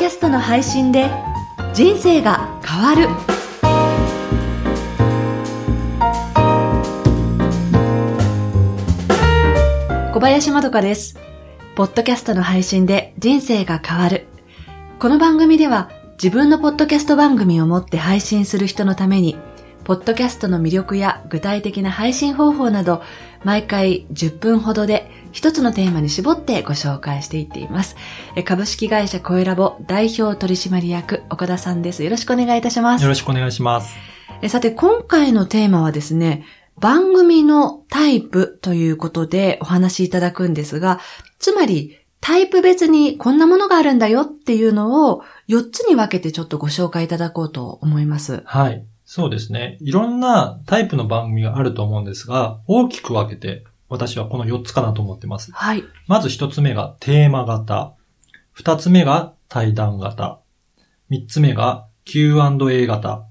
キャストの配信で人生が変わる。小林まどかです。ポッドキャストの配信で人生が変わる。この番組では自分のポッドキャスト番組を持って配信する人のためにポッドキャストの魅力や具体的な配信方法など毎回10分ほどで一つのテーマに絞ってご紹介していっています。株式会社コエラボ代表取締役岡田さんです。よろしくお願いいたします。よろしくお願いします。さて、今回のテーマはですね、番組のタイプということでお話しいただくんですが、つまりタイプ別にこんなものがあるんだよっていうのを4つに分けてちょっとご紹介いただこうと思います。はい。そうですね。いろんなタイプの番組があると思うんですが、大きく分けて私はこの4つかなと思ってます。はい。まず1つ目がテーマ型。2つ目が対談型。3つ目が Q&A 型。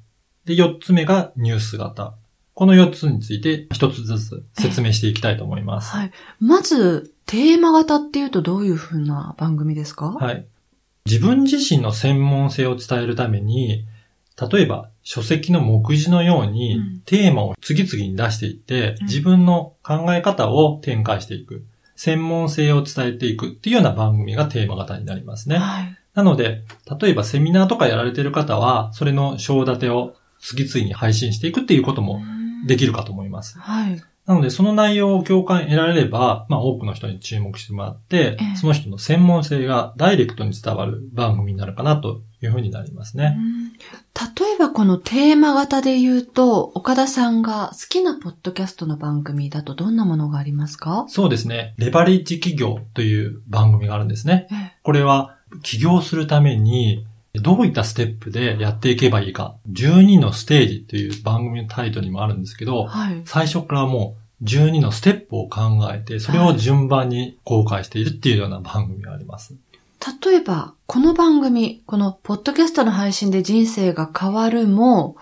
で、4つ目がニュース型。この4つについて1つずつ説明していきたいと思います。はい。まず、テーマ型っていうとどういうふうな番組ですか？はい。自分自身の専門性を伝えるために、例えば書籍の目次のようにうんテーマを次々に出していって、うん自分の考え方を展開していく。専門性を伝えていくっていうような番組がテーマ型になりますね。はい。なので、例えばセミナーとかやられてる方は、それの章立てを次々に配信していくっていうこともできるかと思います。はい。なので、その内容を共感得られれば、まあ多くの人に注目してもらってええ、その人の専門性がダイレクトに伝わる番組になるかなというふうになりますね。例えばこのテーマ型で言うと、岡田さんが好きなポッドキャストの番組だとどんなものがありますか？そうですね。レバレッジ企業という番組があるんですね。ええこれは起業するためにどういったステップでやっていけばいいか。12のステージという番組のタイトルにもあるんですけど、はい。最初からもう12のステップを考えて、それを順番に公開しているっていうような番組があります。例えば、この番組、このポッドキャストの配信で人生が変わるも、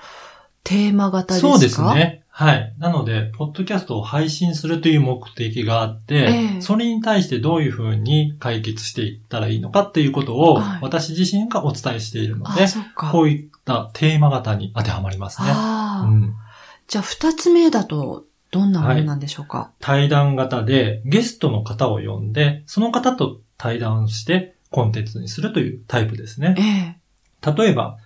テーマ型ですか？そうです。ね。はい。なので、ポッドキャストを配信するという目的があって、ええそれに対してどういうふうに解決していったらいいのかっていうことをはい私自身がお伝えしているので。こういったテーマ型に当てはまりますね。うん、じゃあ二つ目だと、どんなものなんでしょうか、対談型でゲストの方を呼んで、その方と対談してコンテンツにするというタイプですね。ええ。例えば、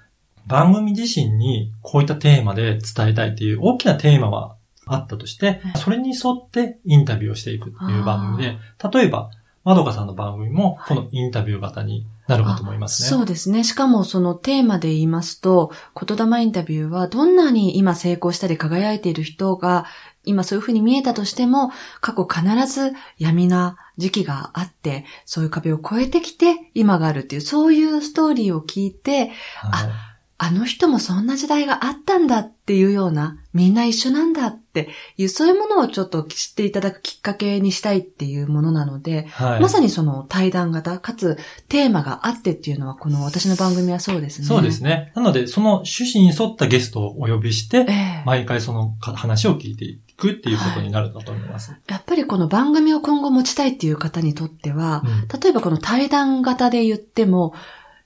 番組自身にこういったテーマで伝えたいっていう大きなテーマはあったとして、それに沿ってインタビューをしていくっていう番組で、例えば、まどかさんの番組もこのインタビュー型になるかと思いますね。そうですね。しかもそのテーマで言いますと、言霊インタビューはどんなに今成功したり輝いている人が今そういうふうに見えたとしても、過去必ず闇な時期があって、そういう壁を越えてきて今があるっていう、そういうストーリーを聞いて、はいあの人もそんな時代があったんだっていうような、みんな一緒なんだっていう、そういうものをちょっと知っていただくきっかけにしたいっていうものなので、はいまさにその対談型、かつテーマがあってっていうのは、この私の番組はそうですね。そうですね。なので、その趣旨に沿ったゲストをお呼びして、ええ毎回その話を聞いていくっていうことになるかと思います。やっぱりこの番組を今後持ちたいっていう方にとっては、うん例えばこの対談型で言っても、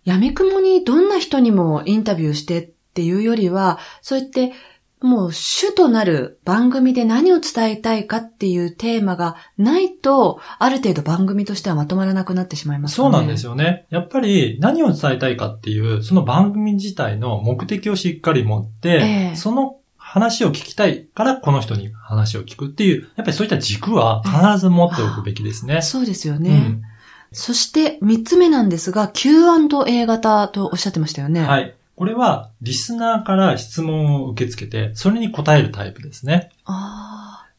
闇雲にどんな人にもインタビューしてっていうよりは、そうやってもう主となる番組で何を伝えたいかっていうテーマがないと、ある程度番組としてはまとまらなくなってしまいますそうなんですよ。よね。やっぱり何を伝えたいかっていう、その番組自体の目的をしっかり持って、ええその話を聞きたいからこの人に話を聞くっていう、やっぱりそういった軸は必ず持っておくべきですね。そうですよね。うんそして三つ目なんですが、Q&A 型とおっしゃってましたよね。。はいい。これは、リスナーから質問を受け付けて、それに答えるタイプですね。あ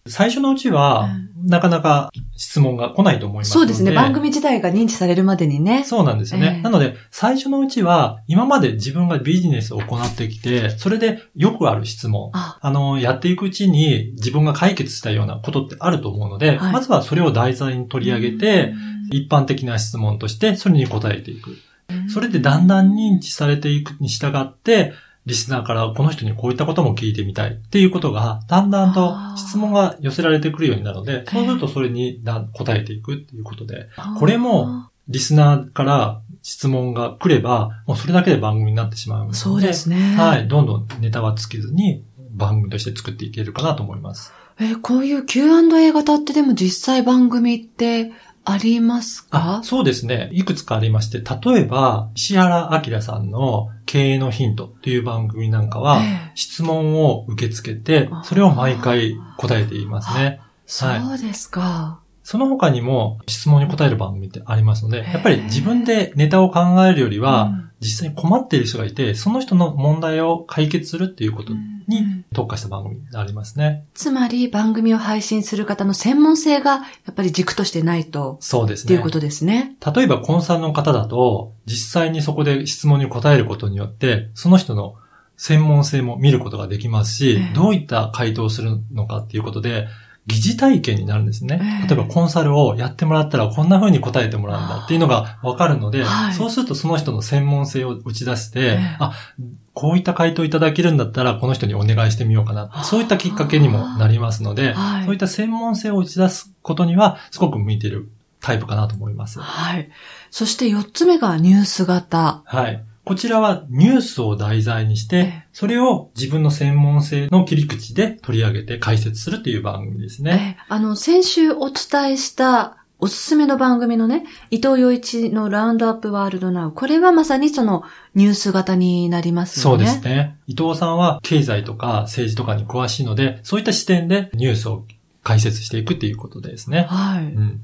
最初のうちは、なかなか質問が来ないと思いあ。ますので。そうですね。番組自体が認知されるまでにね。そうなんですよね。ええなので、最初のうちは、今まで自分がビジネスを行ってきて、それでよくある質問。ああの、やっていくうちに自分が解決したようなことってあると思うので、はいまずはそれを題材に取り上げて、一般的な質問としてそれに答えていく。うんそれでだんだん認知されていくに従って、リスナーからこの人にこういったことも聞いてみたいっていうことが、だんだんと質問が寄せられてくるようになるので、そうするとそれにだ答えていくっていうことで、これも、リスナーから質問が来れば、もうそれだけで番組になってしまうので。そうですね。はい。どんどんネタは尽きずに番組として作っていけるかなと思います。えーこういう Q&A 型ってでも実際番組ってありますか？あそうですね。いくつかありまして、例えば、石原明さんの経営のヒントっていう番組なんかは、ええ質問を受け付けてあ、それを毎回答えていますね。そうですか。その他にも質問に答える番組ってありますので、やっぱり自分でネタを考えるよりは、うん実際に困っている人がいて、その人の問題を解決するっていうことにうん特化した番組がありますね。つまり番組を配信する方の専門性がやっぱり軸としてないと、そうですねっていうこ。とですね。例えばコンサルの方だと、実際にそこで質問に答えることによって、その人の専門性も見ることができますし、ええどういった回答をするのかっていうことで、疑似体験になるんですね。ええ例えばコンサルをやってもらったらこんな風に答えてもらうんだっていうのがわかるので、はいそうするとその人の専門性を打ち出して、ええあ、こういった回答いただけるんだったらこの人にお願いしてみようかな。そういったきっかけにもなりますので、はいそういった専門性を打ち出すことにはすごく向いているタイプかなと思います。はい。そして四つ目がニュース型。はい。こちらはニュースを題材にしえてえ、それを自分の専門性の切り口で取り上げて解説するという番組ですね。えあの、先週お伝えしたおすすめの番組のね、伊藤洋一のラウンドアップワールドナウ。これはまさにそのニュース型になりますそうよね。ですね。伊藤さんは経済とか政治とかに詳しいので、そういった視点でニュースを解説していくっていうことですね。はい。うん。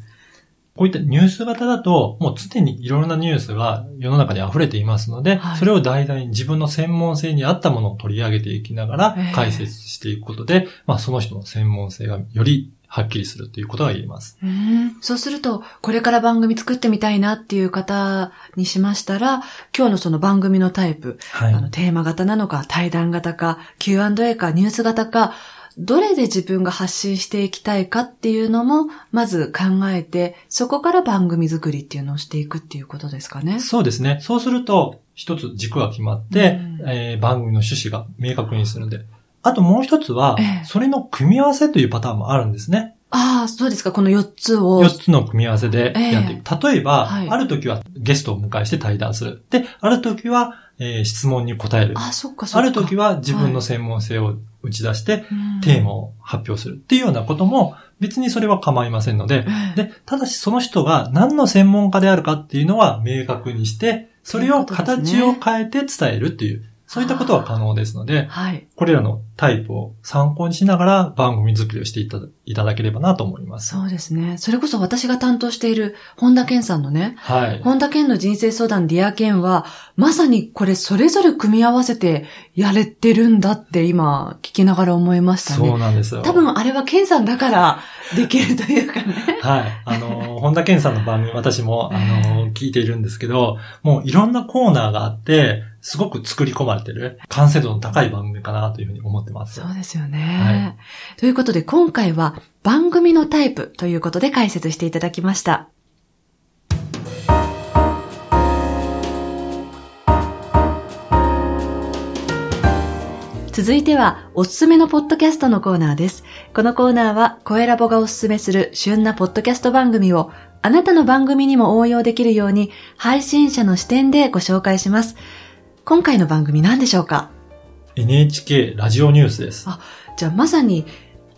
こういったニュース型だと、もう常にいろんなニュースが世の中に溢れていますので、はい。それを題材に自分の専門性に合ったものを取り上げていきながらええ。解説していくことで、まあその人の専門性がよりはっきりするということが言えます。うん。そうすると、これから番組作ってみたいなっていう方にしましたら、今日のその番組のタイプ、はあのテーマ型なのか、対談型か、Q&A か、ニュース型か、どれで自分が発信していきたいかっていうのも、まず考えて、そこから番組作りっていうのをしていくっていうことですかね。そうですね。そうすると、一つ軸が決まって、うんえー番組の趣旨が明確にするんで。あともう一つはええ、それの組み合わせというパターンもあるんですね。ああ、そうですか。この4つを。4つの組み合わせでやっていく。例えば、はいある時はゲストを迎えして対談する。で、ある時は、えー質問に答える。あ、そっかそっか。ある時は自分の専門性を打ち出して、うん。テーマを発表するっていうようなことも、別にそれは構いませんので、ええで、ただしその人が何の専門家であるかっていうのは明確にして、それを形を変えて伝えるっていう、そういったことは可能ですので、はい。これらのタイプを参考にしながら番組作りをしていただければなと思います。そうですね。それこそ私が担当している本田健さんのね、はい。本田健の人生相談 Dear Ken は、まさにこれそれぞれ組み合わせてやれてるんだって今聞きながら思いましたそうね。なんですよ。多分あれは健さんだからできるというかね。はい。あの、本田健さんの番組、私も、あの、聞いているんですけど、もういろんなコーナーがあって、すごく作り込まれてる、完成度の高い番組かなというふうに思ってます。そうですよね。ということで今回は番組のタイプということで解説していただきました。続いては、おすすめのポッドキャストのコーナーです。このコーナーは、声ラボがおすすめする旬なポッドキャスト番組を、あなたの番組にも応用できるように、配信者の視点でご紹介します。今回の番組何でしょうか？NHK ラジオニュースです。あじゃあまさに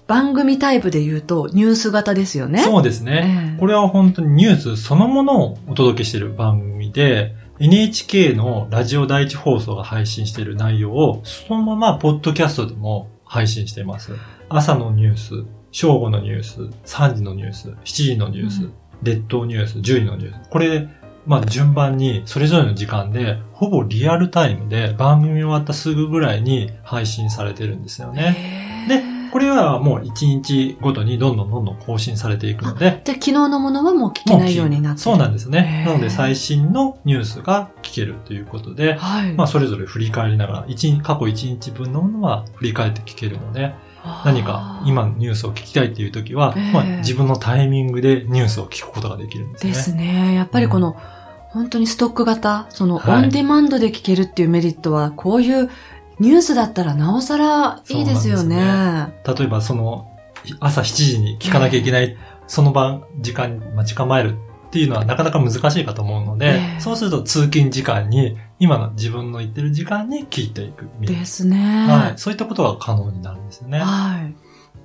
番組タイプで言うとニュース型ですよね？そうですね、ええこれは本当にニュースそのものをお届けしている番組で、NHK のラジオ第一放送が配信している内容を、そのままポッドキャストでも配信しています。朝のニュース、正午のニュース、3時のニュース、7時のニュース、うん列島ニュース、10時のニュース。これ、まあ順番にそれぞれの時間で、ほぼリアルタイムで番組終わったすぐぐらいに配信されてるんですよね。へでー、これはもう1日ごとにどんどんどんどん更新されていくので、じゃあ昨日のものはもう聞けないようになってるそうなんですね。なので最新のニュースが聞けるということで、はい。まあそれぞれ振り返りながら、過去1日分のものは振り返って聞けるので、何か今のニュースを聞きたいっていう時は、ええまあ自分のタイミングでニュースを聞くことができるんですね。ですね。やっぱりこの、本当にストック型、その、はいオンデマンドで聞けるっていうメリットは、こういうニュースだったらなおさらいいですよそうなね。例えばその朝7時に聞かなきゃいけない、その晩時間に待ち構えるっっていうのはなかなか難しいかと思うので、ええそうすると通勤時間に、今の自分の言ってる時間に聞いていくですね。な。はい。そういったことが可能になるんですよね。はい。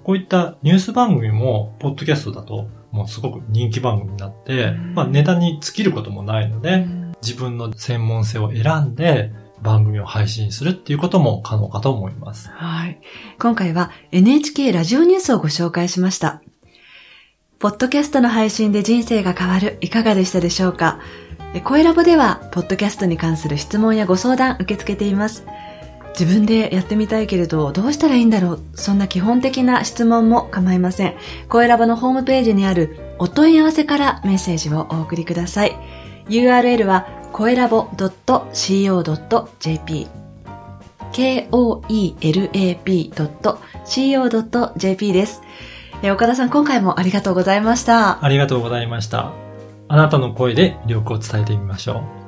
こういったニュース番組も、ポッドキャストだと、もうすごく人気番組になってうん、まあネタに尽きることもないので、うん自分の専門性を選んで番組を配信するっていうことも可能かと思います。はい。今回は NHK ラジオニュースをご紹介しました。ポッドキャストの配信で人生が変わる、いかがでしたでしょうか？声ラボでは、ポッドキャストに関する質問やご相談受け付けています。自分でやってみたいけれど、どうしたらいいんだろう？そんな基本的な質問も構いません。声ラボのホームページにあるお問い合わせからメッセージをお送りください。URL は、声ラボ .co.jp koelab.co.jp です。え岡田さん、今回もありがとうございました。ありがとうございました。あなたの声で魅力を伝えてみましょう。